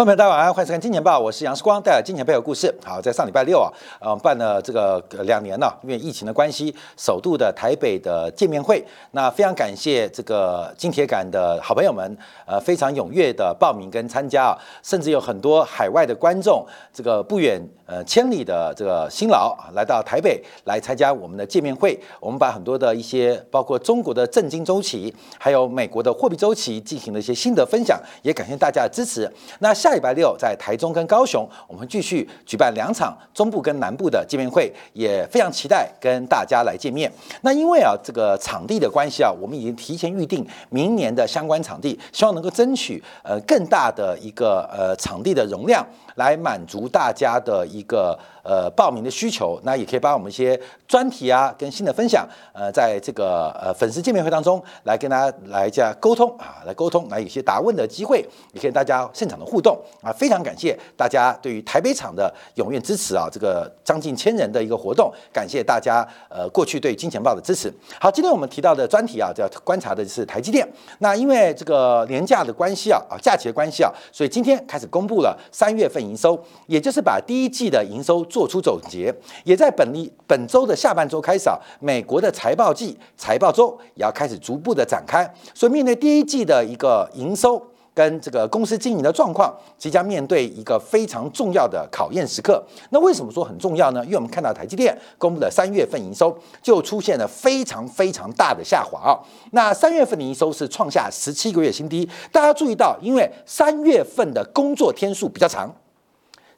朋友们，大家晚上欢迎收看《金钱报》，我是杨世光，带来金钱背后故事。好，在上礼拜六啊，呃，办了这个两年了，因为疫情的关系，首度的台北的见面会。那非常感谢这个金铁杆的好朋友们，呃，非常踊跃的报名跟参加啊，甚至有很多海外的观众，这个不远呃千里的这个辛劳，来到台北来参加我们的见面会。我们把很多的一些，包括中国的震惊周期，还有美国的货币周期，进行了一些心得分享，也感谢大家的支持。那下礼拜六在台中跟高雄，我们继续举办两场中部跟南部的见面会，也非常期待跟大家来见面。那因为啊，这个场地的关系啊，我们已经提前预定明年的相关场地，希望能够争取呃更大的一个呃场地的容量，来满足大家的一个。呃，报名的需求，那也可以把我们一些专题啊，跟新的分享，呃，在这个呃粉丝见面会当中来跟大家来加沟通啊，来沟通，来有些答问的机会，也可以大家现场的互动啊，非常感谢大家对于台北场的踊跃支持啊，这个将近千人的一个活动，感谢大家呃过去对金钱豹的支持。好，今天我们提到的专题啊，要观察的是台积电。那因为这个年假的关系啊，啊假期的关系啊，所以今天开始公布了三月份营收，也就是把第一季的营收。做出总结，也在本例本周的下半周开始啊，美国的财报季、财报周也要开始逐步的展开。所以面对第一季的一个营收跟这个公司经营的状况，即将面对一个非常重要的考验时刻。那为什么说很重要呢？因为我们看到台积电公布的三月份营收就出现了非常非常大的下滑啊。那三月份的营收是创下十七个月新低。大家注意到，因为三月份的工作天数比较长。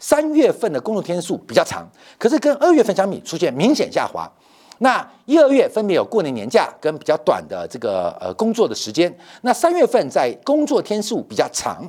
三月份的工作天数比较长，可是跟二月份相比出现明显下滑。那一二月分别有过年年假跟比较短的这个呃工作的时间。那三月份在工作天数比较长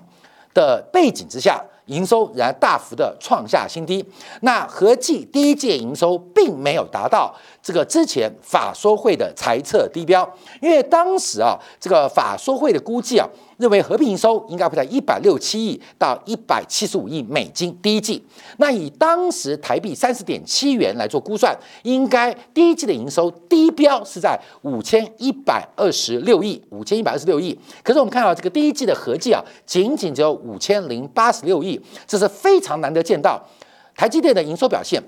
的背景之下，营收仍然大幅的创下新低。那合计第一届营收并没有达到这个之前法说会的财测低标，因为当时啊这个法说会的估计啊。认为合并营收应该会在一百六七亿到一百七十五亿美金第一季。那以当时台币三十点七元来做估算，应该第一季的营收低标是在五千一百二十六亿，五千一百二十六亿。可是我们看到这个第一季的合计啊，仅仅只有五千零八十六亿，这是非常难得见到台积电的营收表现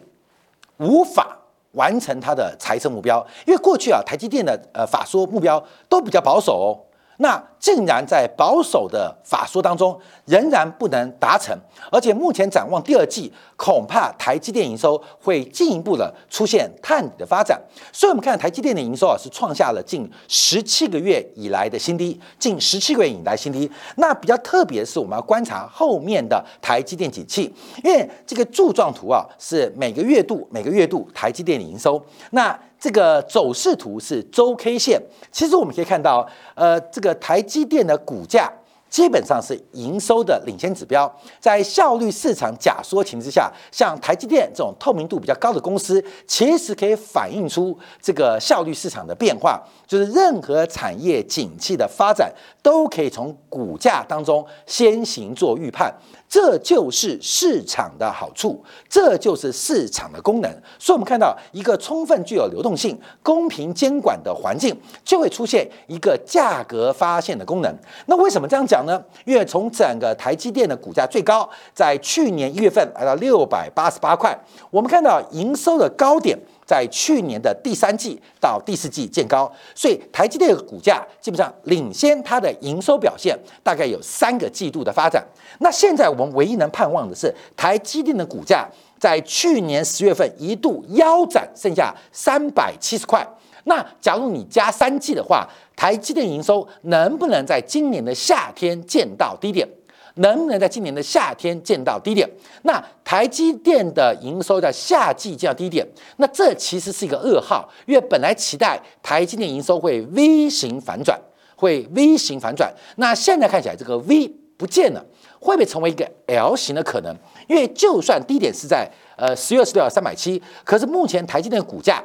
无法完成它的财政目标，因为过去啊台积电的呃法说目标都比较保守。那竟然在保守的法说当中仍然不能达成，而且目前展望第二季，恐怕台积电营收会进一步的出现探底的发展。所以，我们看台积电的营收啊，是创下了近十七个月以来的新低，近十七个月以来新低。那比较特别是，我们要观察后面的台积电景气，因为这个柱状图啊，是每个月度每个月度台积电的营收。那这个走势图是周 K 线，其实我们可以看到，呃，这个台积电的股价基本上是营收的领先指标，在效率市场假说情之下，像台积电这种透明度比较高的公司，其实可以反映出这个效率市场的变化，就是任何产业景气的发展，都可以从股价当中先行做预判。这就是市场的好处，这就是市场的功能。所以，我们看到一个充分具有流动性、公平监管的环境，就会出现一个价格发现的功能。那为什么这样讲呢？因为从整个台积电的股价最高，在去年一月份来到六百八十八块，我们看到营收的高点。在去年的第三季到第四季见高，所以台积电的股价基本上领先它的营收表现，大概有三个季度的发展。那现在我们唯一能盼望的是，台积电的股价在去年十月份一度腰斩，剩下三百七十块。那假如你加三季的话，台积电营收能不能在今年的夏天见到低点？能不能在今年的夏天见到低点？那台积电的营收在夏季见到低点，那这其实是一个噩耗，因为本来期待台积电营收会 V 型反转，会 V 型反转，那现在看起来这个 V 不见了，会不会成为一个 L 型的可能？因为就算低点是在呃十月十六号三百七，可是目前台积电股价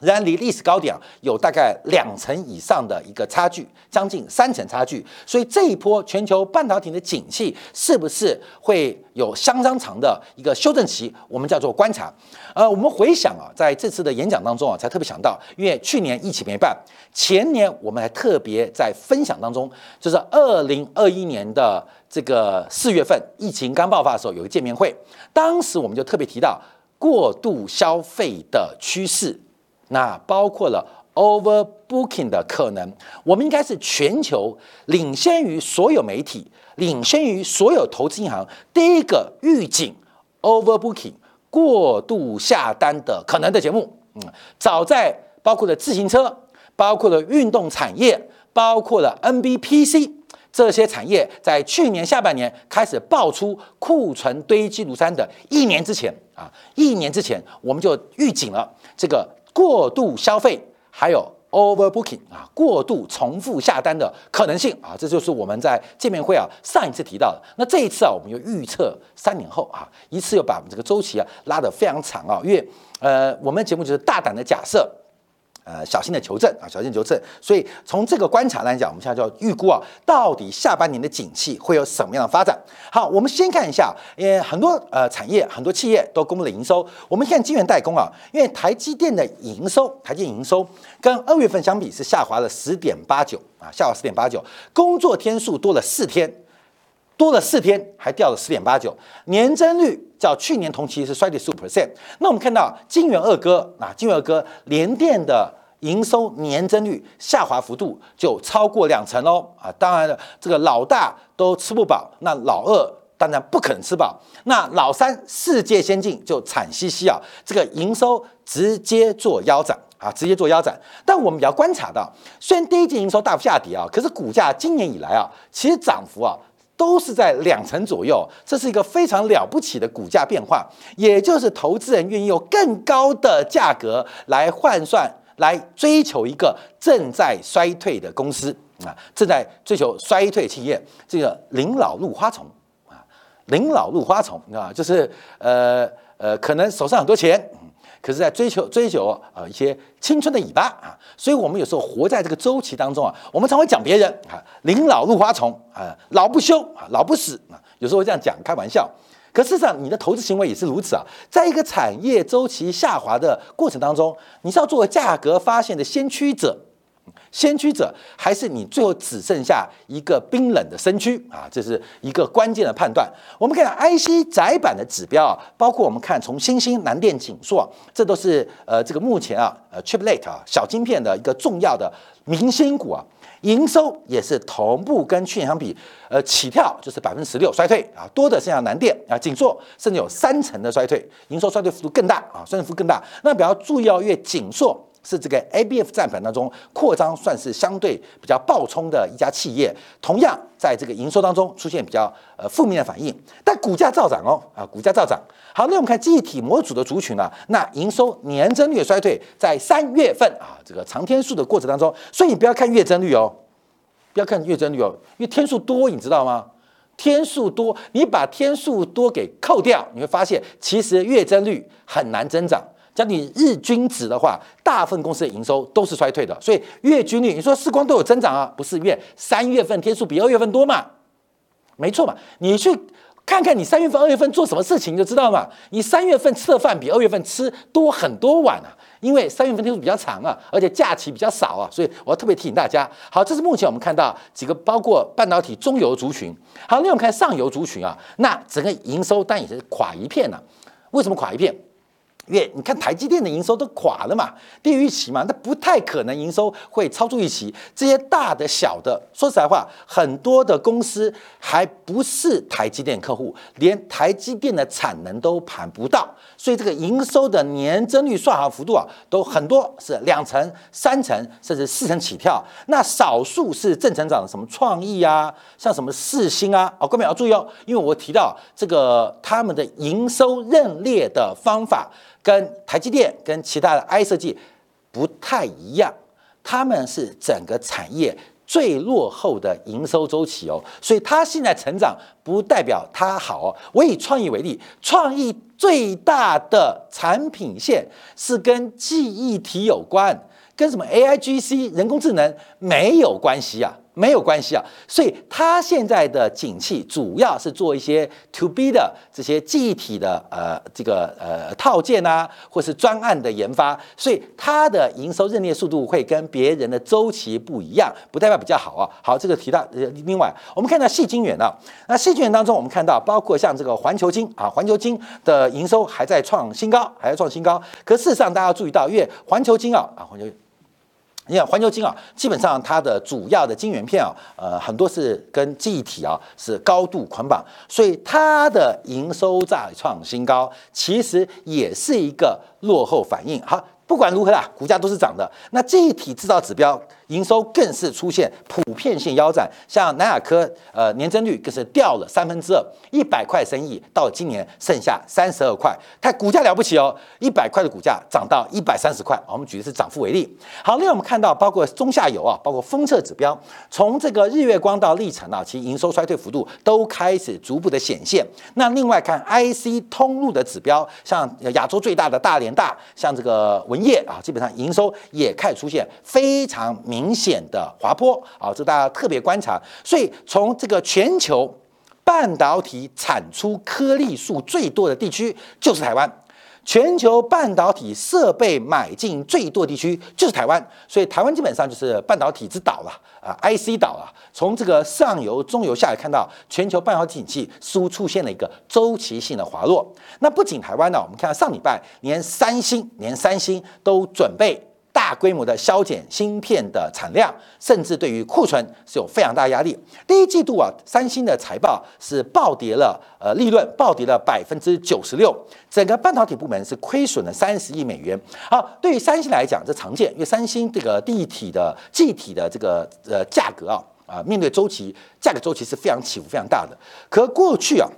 仍然离历史高点有大概两成以上的一个差距，将近三成差距。所以这一波全球半导体的景气是不是会有相当长的一个修正期？我们叫做观察。呃，我们回想啊，在这次的演讲当中啊，才特别想到，因为去年疫情没办，前年我们还特别在分享当中，就是二零二一年的这个四月份疫情刚爆发的时候，有个见面会，当时我们就特别提到过度消费的趋势。那包括了 overbooking 的可能，我们应该是全球领先于所有媒体、领先于所有投资银行第一个预警 overbooking 过度下单的可能的节目。嗯，早在包括了自行车、包括了运动产业、包括了 NBPC 这些产业，在去年下半年开始爆出库存堆积如山的一年之前啊，一年之前我们就预警了这个。过度消费，还有 overbooking 啊，过度重复下单的可能性啊，这就是我们在见面会啊上一次提到的。那这一次啊，我们又预测三年后啊，一次又把我们这个周期啊拉得非常长啊，因为呃，我们节目就是大胆的假设。呃，小心的求证啊，小心求证。所以从这个观察来讲，我们现在就要预估啊，到底下半年的景气会有什么样的发展？好，我们先看一下，因为很多呃产业、很多企业都公布了营收。我们看晶圆代工啊，因为台积电的营收，台积电营收跟二月份相比是下滑了十点八九啊，下滑十点八九，工作天数多了四天，多了四天，还掉了十点八九，年增率较去年同期是衰退十五 percent。那我们看到晶圆二哥啊，晶圆二哥联电的。营收年增率下滑幅度就超过两成哦啊！当然了，这个老大都吃不饱，那老二当然不可能吃饱。那老三世界先进就惨兮兮啊！这个营收直接做腰斩啊，直接做腰斩。但我们也要观察到，虽然第一季营收大幅下跌啊，可是股价今年以来啊，其实涨幅啊都是在两成左右，这是一个非常了不起的股价变化，也就是投资人愿意用更高的价格来换算。来追求一个正在衰退的公司啊，正在追求衰退企业，这个临老入花丛啊，临老入花丛啊，就是呃呃，可能手上很多钱，可是在追求追求啊一些青春的尾巴啊，所以我们有时候活在这个周期当中啊，我们常会讲别人啊，临老入花丛啊，老不休啊，老不死啊，有时候会这样讲开玩笑。可事实上，你的投资行为也是如此啊！在一个产业周期下滑的过程当中，你是要做价格发现的先驱者，先驱者，还是你最后只剩下一个冰冷的身躯啊？这是一个关键的判断。我们看 IC 窄板的指标啊，包括我们看从新兴、南电、景硕，这都是呃这个目前啊呃 Chiplet 啊小晶片的一个重要的明星股啊。营收也是同步跟去年相比，呃，起跳就是百分之十六衰退啊，多的剩下南电啊，紧缩甚至有三成的衰退，营收衰退幅度更大啊，衰退幅度更大。那比较注意哦，因为紧缩是这个 ABF 占盘当中扩张算是相对比较暴冲的一家企业，同样在这个营收当中出现比较呃负面的反应，但股价照涨哦啊，股价照涨。好，那我们看记忆体模组的族群呢，那营收年增率衰退在三月份啊，这个长天数的过程当中，所以你不要看月增率哦，不要看月增率哦，因为天数多，你知道吗？天数多，你把天数多给扣掉，你会发现其实月增率很难增长。讲你日均值的话，大部分公司的营收都是衰退的，所以月均率，你说时光都有增长啊？不是，因为三月份天数比二月份多嘛，没错嘛。你去看看你三月份、二月份做什么事情，就知道嘛。你三月份吃的饭比二月份吃多很多碗啊，因为三月份天数比较长啊，而且假期比较少啊，所以我要特别提醒大家。好，这是目前我们看到几个包括半导体中游族群。好，那我们看上游族群啊，那整个营收当然也是垮一片了。为什么垮一片？因为你看台积电的营收都垮了嘛，低于预期嘛，那不太可能营收会超出预期。这些大的小的，说实在话，很多的公司还不是台积电客户，连台积电的产能都盘不到，所以这个营收的年增率算好幅度啊，都很多是两成、三成甚至四成起跳。那少数是正成长的，什么创意啊，像什么四星啊，哦，各位要注意哦，因为我提到这个他们的营收认列的方法。跟台积电跟其他的 I 设计不太一样，他们是整个产业最落后的营收周期哦，所以它现在成长不代表它好哦。我以创意为例，创意最大的产品线是跟记忆体有关，跟什么 A I G C 人工智能没有关系啊。没有关系啊，所以它现在的景气主要是做一些 to B 的这些记忆体的呃这个呃套件啊，或是专案的研发，所以它的营收认列速度会跟别人的周期不一样，不代表比较好啊。好，这个提到呃，另外我们看到细晶圆啊，那细晶圆当中我们看到包括像这个环球金啊，环球金的营收还在创新高，还在创新高。可事实上大家要注意到，因为环球金啊啊环球。你看环球金啊，基本上它的主要的金圆片啊，呃，很多是跟记忆体啊是高度捆绑，所以它的营收再创新高，其实也是一个落后反应。好。不管如何啦，股价都是涨的。那记忆体制造指标营收更是出现普遍性腰斩，像南亚科，呃，年增率更是掉了三分之二，一百块生意到今年剩下三十二块，它股价了不起哦，一百块的股价涨到一百三十块。我们举的是涨幅为例。好，另外我们看到包括中下游啊，包括封测指标，从这个日月光到历程啊，其营收衰退幅度都开始逐步的显现。那另外看 IC 通路的指标，像亚洲最大的大连大，像这个文。业啊，基本上营收也开始出现非常明明显的滑坡啊，这大家特别观察。所以从这个全球半导体产出颗粒数最多的地区就是台湾。全球半导体设备买进最多地区就是台湾，所以台湾基本上就是半导体之岛了啊，IC 岛了。从这个上游、中游下来看到，全球半导体景气似乎出现了一个周期性的滑落。那不仅台湾呢，我们看到上礼拜连三星、连三星都准备。大规模的削减芯片的产量，甚至对于库存是有非常大压力。第一季度啊，三星的财报是暴跌了，呃，利润暴跌了百分之九十六，整个半导体部门是亏损了三十亿美元。好，对于三星来讲，这常见，因为三星这个地体的记体的这个呃价格啊啊，面对周期，价格周期是非常起伏非常大的。可过去啊，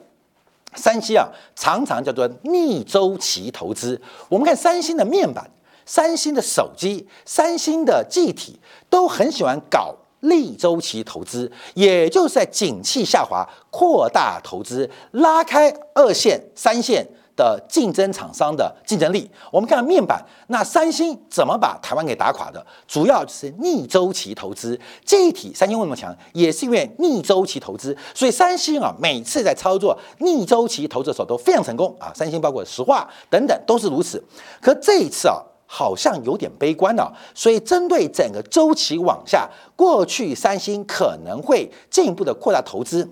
三星啊常常叫做逆周期投资。我们看三星的面板。三星的手机、三星的记体都很喜欢搞逆周期投资，也就是在景气下滑扩大投资，拉开二线、三线的竞争厂商的竞争力。我们看面板，那三星怎么把台湾给打垮的？主要就是逆周期投资。记体三星为什么强？也是因为逆周期投资。所以三星啊，每次在操作逆周期投资的时候都非常成功啊。三星包括石化等等都是如此。可这一次啊。好像有点悲观了，所以针对整个周期往下，过去三星可能会进一步的扩大投资，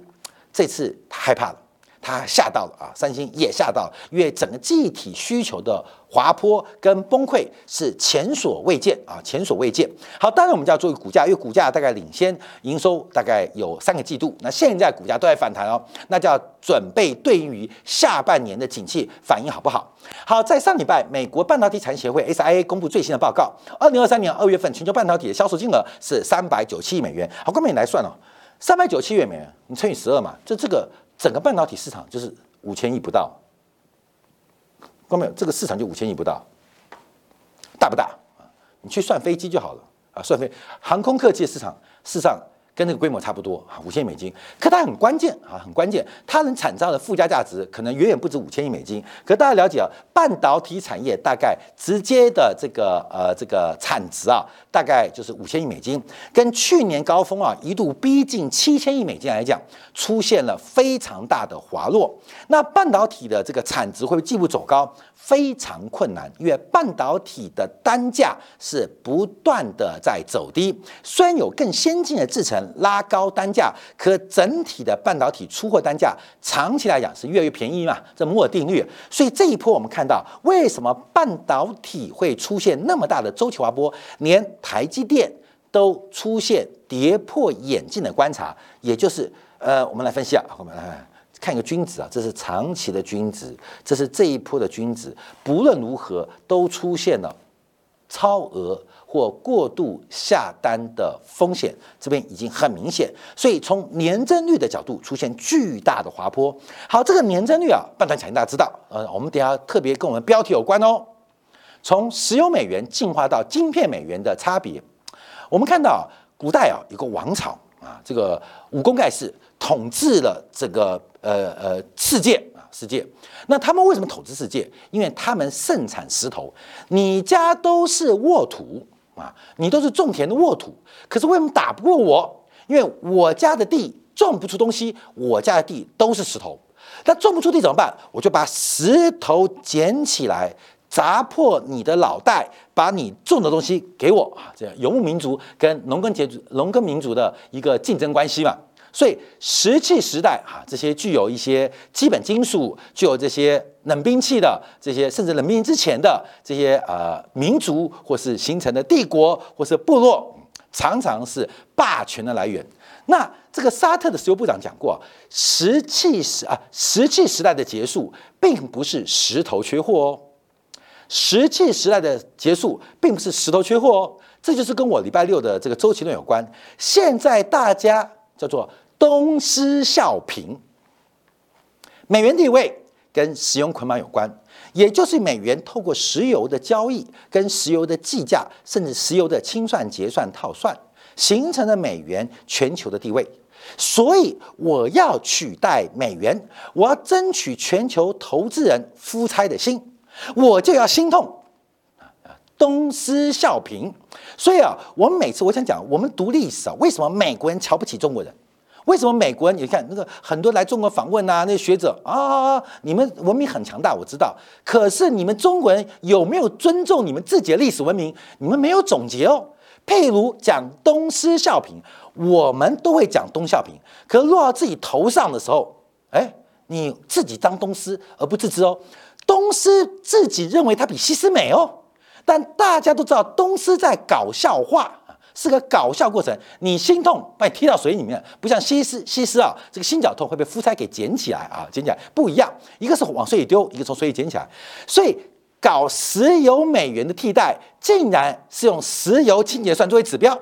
这次害怕了。他吓到了啊，三星也吓到了，因为整个记忆体需求的滑坡跟崩溃是前所未见啊，前所未见。好，当然我们就要注意股价，因为股价大概领先营收大概有三个季度，那现在股价都在反弹哦，那就要准备对应于下半年的景气反应好不好？好，在上礼拜，美国半导体产业协会 SIA 公布最新的报告，二零二三年二月份全球半导体的销售金额是三百九七亿美元。好，各位来算哦，三百九七亿美元，你乘以十二嘛，就这个。整个半导体市场就是五千亿不到，看没有？这个市场就五千亿不到，大不大？你去算飞机就好了啊，算飞航空客机市场，事实上。跟那个规模差不多啊，五千亿美金。可它很关键啊，很关键，它能产造的附加价值可能远远不止五千亿美金。可大家了解啊，半导体产业大概直接的这个呃这个产值啊，大概就是五千亿美金，跟去年高峰啊一度逼近七千亿美金来讲，出现了非常大的滑落。那半导体的这个产值会进一步走高？非常困难，因为半导体的单价是不断的在走低。虽然有更先进的制程拉高单价，可整体的半导体出货单价长期来讲是越来越便宜嘛？这摩尔定律。所以这一波我们看到，为什么半导体会出现那么大的周期滑坡？连台积电都出现跌破眼镜的观察，也就是呃，我们来分析啊，我们来。看一个均值啊，这是长期的均值，这是这一波的均值，不论如何都出现了超额或过度下单的风险，这边已经很明显，所以从年增率的角度出现巨大的滑坡。好，这个年增率啊，半导体大家知道，呃，我们等下特别跟我们标题有关哦。从石油美元进化到晶片美元的差别，我们看到古代啊，有个王朝啊，这个武功盖世，统治了这个呃呃世界啊世界。那他们为什么统治世界？因为他们盛产石头。你家都是沃土啊，你都是种田的沃土，可是为什么打不过我？因为我家的地种不出东西，我家的地都是石头。那种不出地怎么办？我就把石头捡起来。砸破你的脑袋，把你种的东西给我啊！这样游牧民族跟农耕节农耕民族的一个竞争关系嘛。所以石器时代啊，这些具有一些基本金属、具有这些冷兵器的这些，甚至冷兵器之前的这些呃民族，或是形成的帝国，或是部落，常常是霸权的来源。那这个沙特的石油部长讲过，石器时啊，石器时代的结束，并不是石头缺货哦。石器时代的结束，并不是石头缺货哦，这就是跟我礼拜六的这个周期论有关。现在大家叫做东施效颦，美元地位跟石油捆绑有关，也就是美元透过石油的交易、跟石油的计价，甚至石油的清算、结算、套算，形成了美元全球的地位。所以我要取代美元，我要争取全球投资人夫差的心。我就要心痛东施效颦，所以啊，我们每次我想讲，我们读历史啊，为什么美国人瞧不起中国人？为什么美国人？你看那个很多来中国访问啊，那些学者啊，你们文明很强大，我知道。可是你们中国人有没有尊重你们自己的历史文明？你们没有总结哦。譬如讲东施效颦，我们都会讲东效颦，可落到自己头上的时候，哎，你自己当东施而不自知哦。东施自己认为他比西施美哦，但大家都知道东施在搞笑化是个搞笑过程。你心痛把你踢到水里面，不像西施，西施啊，这个心绞痛会被夫差给捡起来啊，捡起来不一样，一个是往水里丢，一个从水里捡起来。所以搞石油美元的替代，竟然是用石油清洁算作为指标，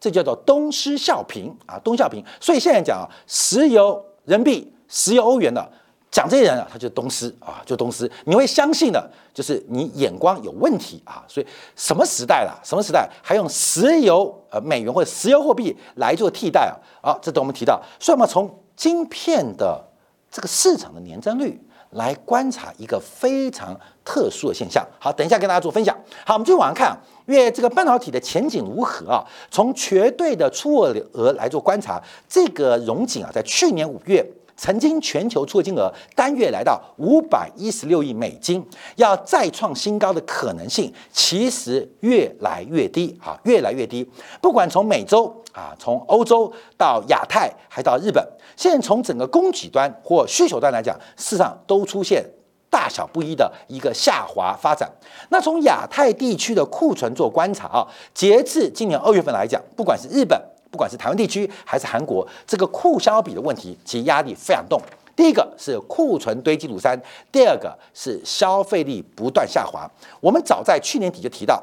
这叫做东施效颦啊，东效颦。所以现在讲啊，石油人民币、石油欧元的。讲这些人啊，他就是东施啊，就东施，你会相信的，就是你眼光有问题啊。所以什么时代了？什么时代还用石油呃美元或者石油货币来做替代啊？啊，这都我们提到。所以我们从晶片的这个市场的年增率来观察一个非常特殊的现象。好，等一下跟大家做分享。好，我们继续往上看，啊因为这个半导体的前景如何啊？从绝对的出货额来做观察，这个荣景啊，在去年五月。曾经全球出金额单月来到五百一十六亿美金，要再创新高的可能性其实越来越低啊，越来越低。不管从美洲啊，从欧洲到亚太，还到日本，现在从整个供给端或需求端来讲，事实上都出现大小不一的一个下滑发展。那从亚太地区的库存做观察啊，截至今年二月份来讲，不管是日本。不管是台湾地区还是韩国，这个库销比的问题，其实压力非常重。第一个是库存堆积如山，第二个是消费力不断下滑。我们早在去年底就提到，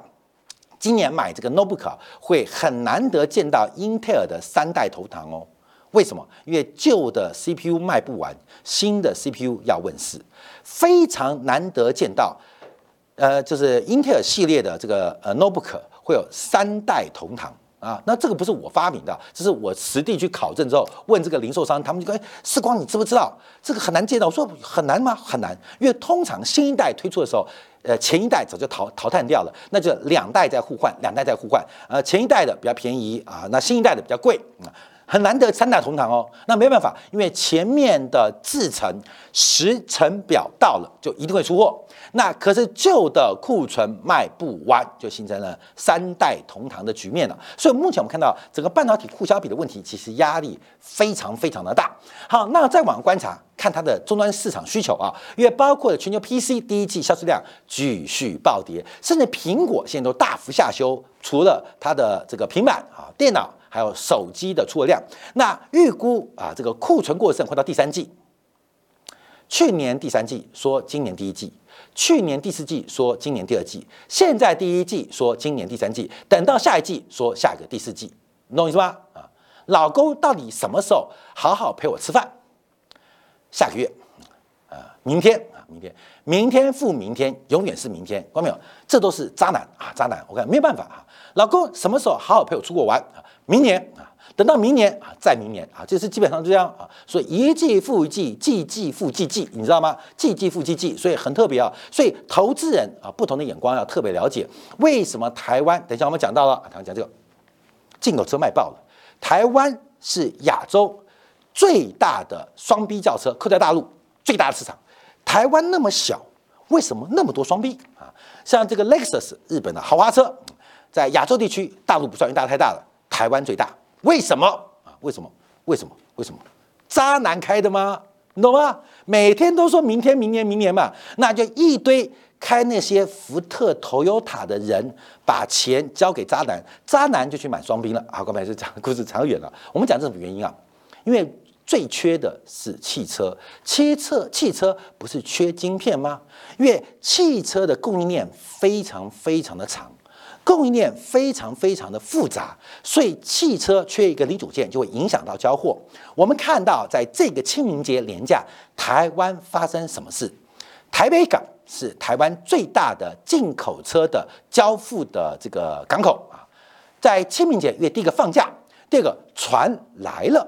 今年买这个 notebook 会很难得见到英特尔的三代头堂哦。为什么？因为旧的 CPU 卖不完，新的 CPU 要问世，非常难得见到。呃，就是英特尔系列的这个呃 notebook 会有三代同堂。啊，那这个不是我发明的，这是我实地去考证之后问这个零售商，他们就说：“哎，世光，你知不知道这个很难见到？”我说：“很难吗？很难，因为通常新一代推出的时候，呃，前一代早就淘淘汰掉了，那就两代在互换，两代在互换。呃，前一代的比较便宜啊，那新一代的比较贵啊，很难得三代同堂哦。那没办法，因为前面的制程时程表到了，就一定会出货。”那可是旧的库存卖不完，就形成了三代同堂的局面了。所以目前我们看到整个半导体库销比的问题，其实压力非常非常的大。好，那再往观察，看它的终端市场需求啊，因为包括了全球 PC 第一季销售量继续暴跌，甚至苹果现在都大幅下修，除了它的这个平板啊、电脑还有手机的出货量，那预估啊这个库存过剩会到第三季。去年第三季说今年第一季。去年第四季说今年第二季，现在第一季说今年第三季，等到下一季说下一个第四季，你懂我意思吗？啊，老公到底什么时候好好陪我吃饭？下个月，啊，明天啊，明天，明天复明天，永远是明天，看到没有？这都是渣男啊，渣男！我看没有办法啊，老公什么时候好好陪我出国玩啊？明年啊，等到明年啊，再明年啊，这是基本上就这样啊。所以一季复一季，季季复季季，你知道吗？季季复季季，所以很特别啊。所以投资人啊，不同的眼光要特别了解，为什么台湾？等一下我们讲到了，台湾讲这个进口车卖爆了，台湾是亚洲最大的双 B 轿车，扣在大陆最大的市场。台湾那么小，为什么那么多双 B 啊？像这个 Lexus 日本的豪华车，在亚洲地区大陆不算，因为大陆太大了，台湾最大。为什么啊？为什么？为什么？为什么？渣男开的吗？你懂吗？每天都说明天、明年、明年嘛，那就一堆开那些福特、Toyota 的人把钱交给渣男，渣男就去买双兵了。好，刚才是讲故事长远了。我们讲这种原因啊，因为。最缺的是汽车，汽车汽车不是缺晶片吗？因为汽车的供应链非常非常的长，供应链非常非常的复杂，所以汽车缺一个零组件就会影响到交货。我们看到在这个清明节连假，台湾发生什么事？台北港是台湾最大的进口车的交付的这个港口啊，在清明节因为第一个放假，第二个船来了。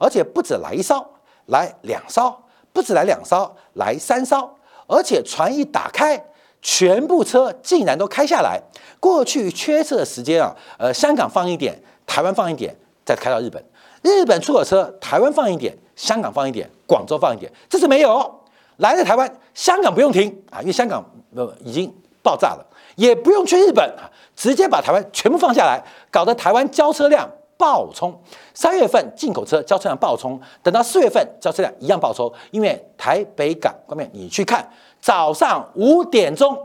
而且不止来一艘，来两艘，不止来两艘，来三艘。而且船一打开，全部车竟然都开下来。过去缺车的时间啊，呃，香港放一点，台湾放一点，再开到日本。日本出口车，台湾放一点，香港放一点，广州放一点。这次没有来了台湾，香港不用停啊，因为香港呃已经爆炸了，也不用去日本啊，直接把台湾全部放下来，搞得台湾交车量。爆冲，三月份进口车交车量爆冲，等到四月份交车量一样爆冲，因为台北港方面你去看，早上五点钟，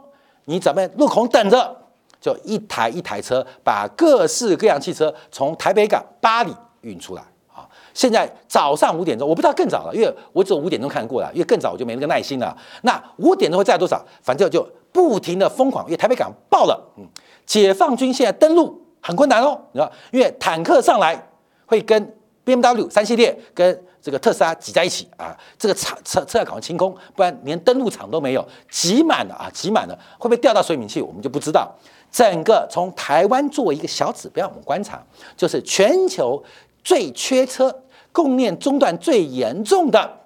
你准备路口等着，就一台一台车把各式各样汽车从台北港巴黎运出来啊！现在早上五点钟，我不知道更早了，因为我只有五点钟看过了，因为更早我就没那个耐心了。那五点钟会载多少？反正就不停的疯狂，因为台北港爆了，嗯，解放军现在登陆。很困难哦，你知道，因为坦克上来会跟 BMW 三系列跟这个特斯拉挤在一起啊，这个场车车要赶快清空，不然连登陆场都没有，挤满了啊，挤满了，会不会掉到水敏器，我们就不知道。整个从台湾作为一个小指标，我们观察，就是全球最缺车、供应链中断最严重的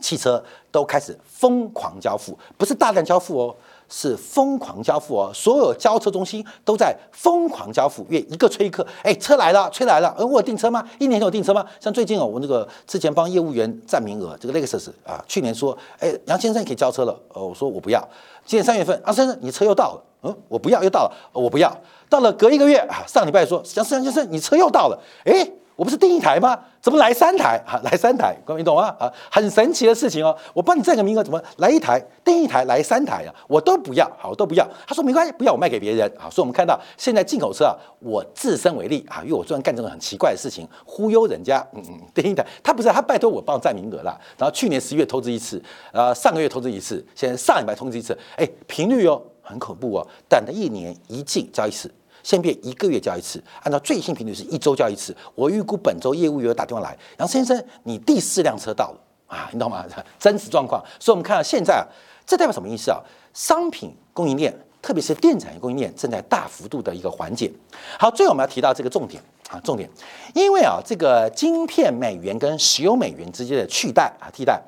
汽车都开始疯狂交付，不是大量交付哦。是疯狂交付哦，所有交车中心都在疯狂交付，约一个催客，哎，车来了，车来了，呃，我订车吗？一年前有订车吗？像最近哦，我那个之前帮业务员占名额，这个 Lexus 啊，去年说，哎，杨先生可以交车了，呃，我说我不要。今年三月份，杨先生你车又到了，嗯，我不要，又到了，我不要。到了隔一个月啊，上礼拜说杨杨先生你车又到了，哎。我不是订一台吗？怎么来三台？哈，来三台，各位你懂吗？啊，很神奇的事情哦。我帮你占个名额，怎么来一台？订一台来三台啊？我都不要，好，我都不要。他说没关系，不要我卖给别人啊。所以我们看到现在进口车啊，我自身为例啊，因为我专门干这种很奇怪的事情，忽悠人家。嗯嗯，订一台，他不是他拜托我帮占名额了。然后去年十一月投资一次，呃，上个月投资一次，现在上礼拜投资一次，哎，频率哦很恐怖哦，等了一年一季交一次。先变一个月交一次，按照最新频率是一周交一次。我预估本周业务员打电话来，杨先生，你第四辆车到了啊，你懂吗？真实状况。所以，我们看到现在啊，这代表什么意思啊？商品供应链，特别是电产供应链，正在大幅度的一个缓解。好，最后我们要提到这个重点啊，重点，因为啊，这个晶片美元跟石油美元之间的取代啊，替代，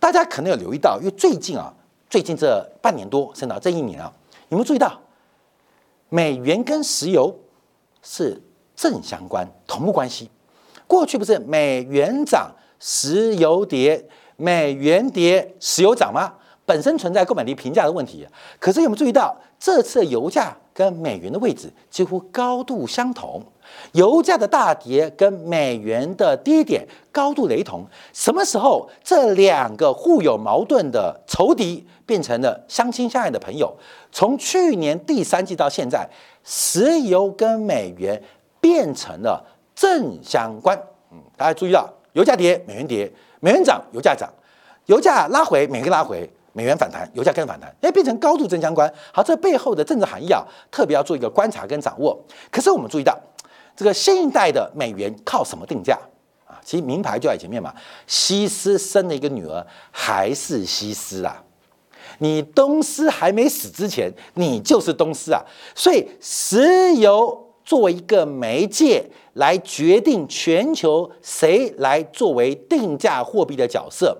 大家可能有留意到，因为最近啊，最近这半年多，甚至到这一年啊，有没有注意到？美元跟石油是正相关、同步关系。过去不是美元涨，石油跌；美元跌，石油涨吗？本身存在购买力平价的问题。可是有没有注意到，这次油价跟美元的位置几乎高度相同？油价的大跌跟美元的低点高度雷同。什么时候这两个互有矛盾的仇敌变成了相亲相爱的朋友？从去年第三季到现在，石油跟美元变成了正相关。嗯，大家注意到，油价跌，美元跌；美元涨，油价涨；油价拉回，美元拉回；美元反弹，油价跟反弹。哎，变成高度正相关。好，这背后的政治含义啊，特别要做一个观察跟掌握。可是我们注意到，这个新一代的美元靠什么定价啊？其实名牌就在前面嘛。西斯生了一个女儿，还是西斯啊？你东斯还没死之前，你就是东斯啊！所以石油作为一个媒介来决定全球谁来作为定价货币的角色。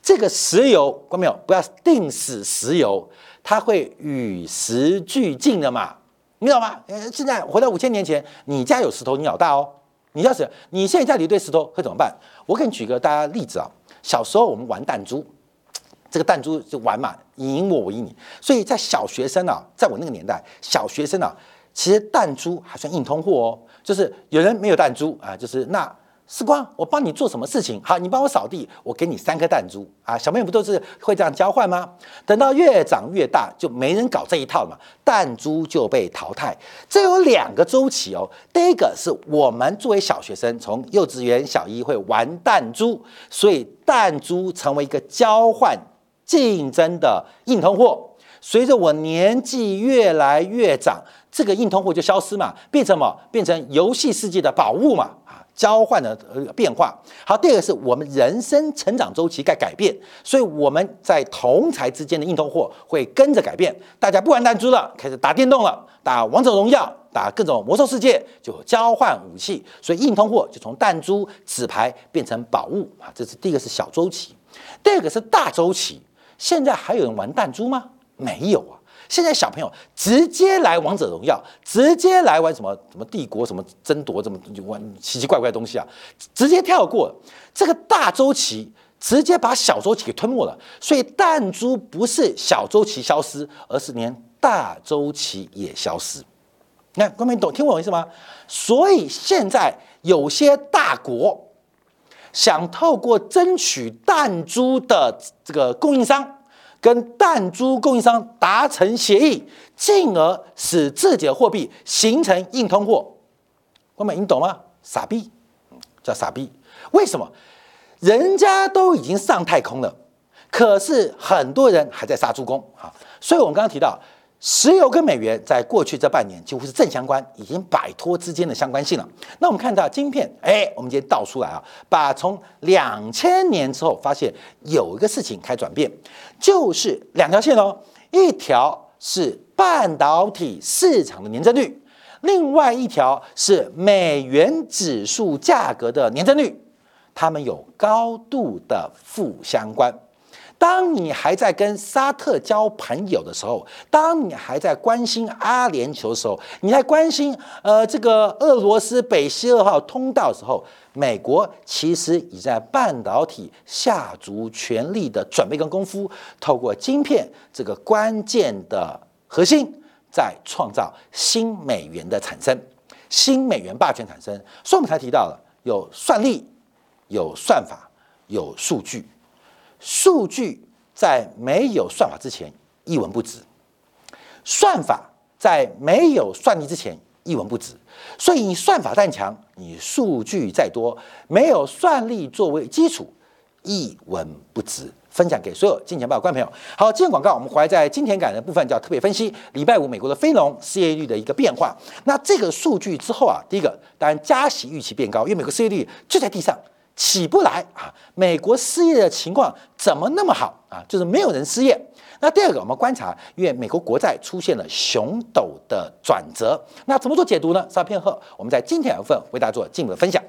这个石油，看没有？不要定死石油，它会与时俱进的嘛，你知道吗？呃，现在回到五千年前，你家有石头，你老大哦。你要是你现在家里一堆石头会怎么办？我给你举个大家例子啊。小时候我们玩弹珠，这个弹珠就玩嘛，你赢我，我赢你。所以在小学生啊，在我那个年代，小学生啊，其实弹珠还算硬通货哦。就是有人没有弹珠啊，就是那。时光，我帮你做什么事情？好，你帮我扫地，我给你三颗弹珠啊！小朋友不都是会这样交换吗？等到越长越大，就没人搞这一套嘛，弹珠就被淘汰。这有两个周期哦。第一个是我们作为小学生，从幼稚园小一会玩弹珠，所以弹珠成为一个交换竞争的硬通货。随着我年纪越来越长，这个硬通货就消失嘛，变成什么？变成游戏世界的宝物嘛。交换的呃变化，好，第二个是我们人生成长周期该改变，所以我们在同才之间的硬通货会跟着改变，大家不玩弹珠了，开始打电动了，打王者荣耀，打各种魔兽世界，就交换武器，所以硬通货就从弹珠、纸牌变成宝物啊，这是第一个是小周期，第二个是大周期，现在还有人玩弹珠吗？没有啊。现在小朋友直接来王者荣耀，直接来玩什么什么帝国什么争夺，怎么玩奇奇怪怪的东西啊？直接跳过这个大周期，直接把小周期给吞没了。所以弹珠不是小周期消失，而是连大周期也消失。那各位懂听我意思吗？所以现在有些大国想透过争取弹珠的这个供应商。跟弹珠供应商达成协议，进而使自己的货币形成硬通货。我们，你懂吗？傻逼，叫傻逼。为什么？人家都已经上太空了，可是很多人还在杀猪工啊。所以，我们刚刚提到。石油跟美元在过去这半年几乎是正相关，已经摆脱之间的相关性了。那我们看到晶片，哎，我们今天倒出来啊，把从两千年之后发现有一个事情开转变，就是两条线哦，一条是半导体市场的年增率，另外一条是美元指数价格的年增率，它们有高度的负相关。当你还在跟沙特交朋友的时候，当你还在关心阿联酋的时候，你还关心呃这个俄罗斯北溪二号通道的时候，美国其实已在半导体下足全力的准备跟功夫，透过晶片这个关键的核心，在创造新美元的产生，新美元霸权产生。所以我们才提到了有算力、有算法、有数据。数据在没有算法之前一文不值，算法在没有算力之前一文不值。所以你算法再强，你数据再多，没有算力作为基础，一文不值。分享给所有金钱报观众朋友。好，今天广告我们回来在金钱感的部分叫特别分析。礼拜五美国的非农失业率的一个变化。那这个数据之后啊，第一个当然加息预期变高，因为美国失业率就在地上。起不来啊！美国失业的情况怎么那么好啊？就是没有人失业。那第二个，我们观察，因为美国国债出现了熊陡的转折，那怎么做解读呢？稍片后，我们在今天部分为大家做进一步的分享。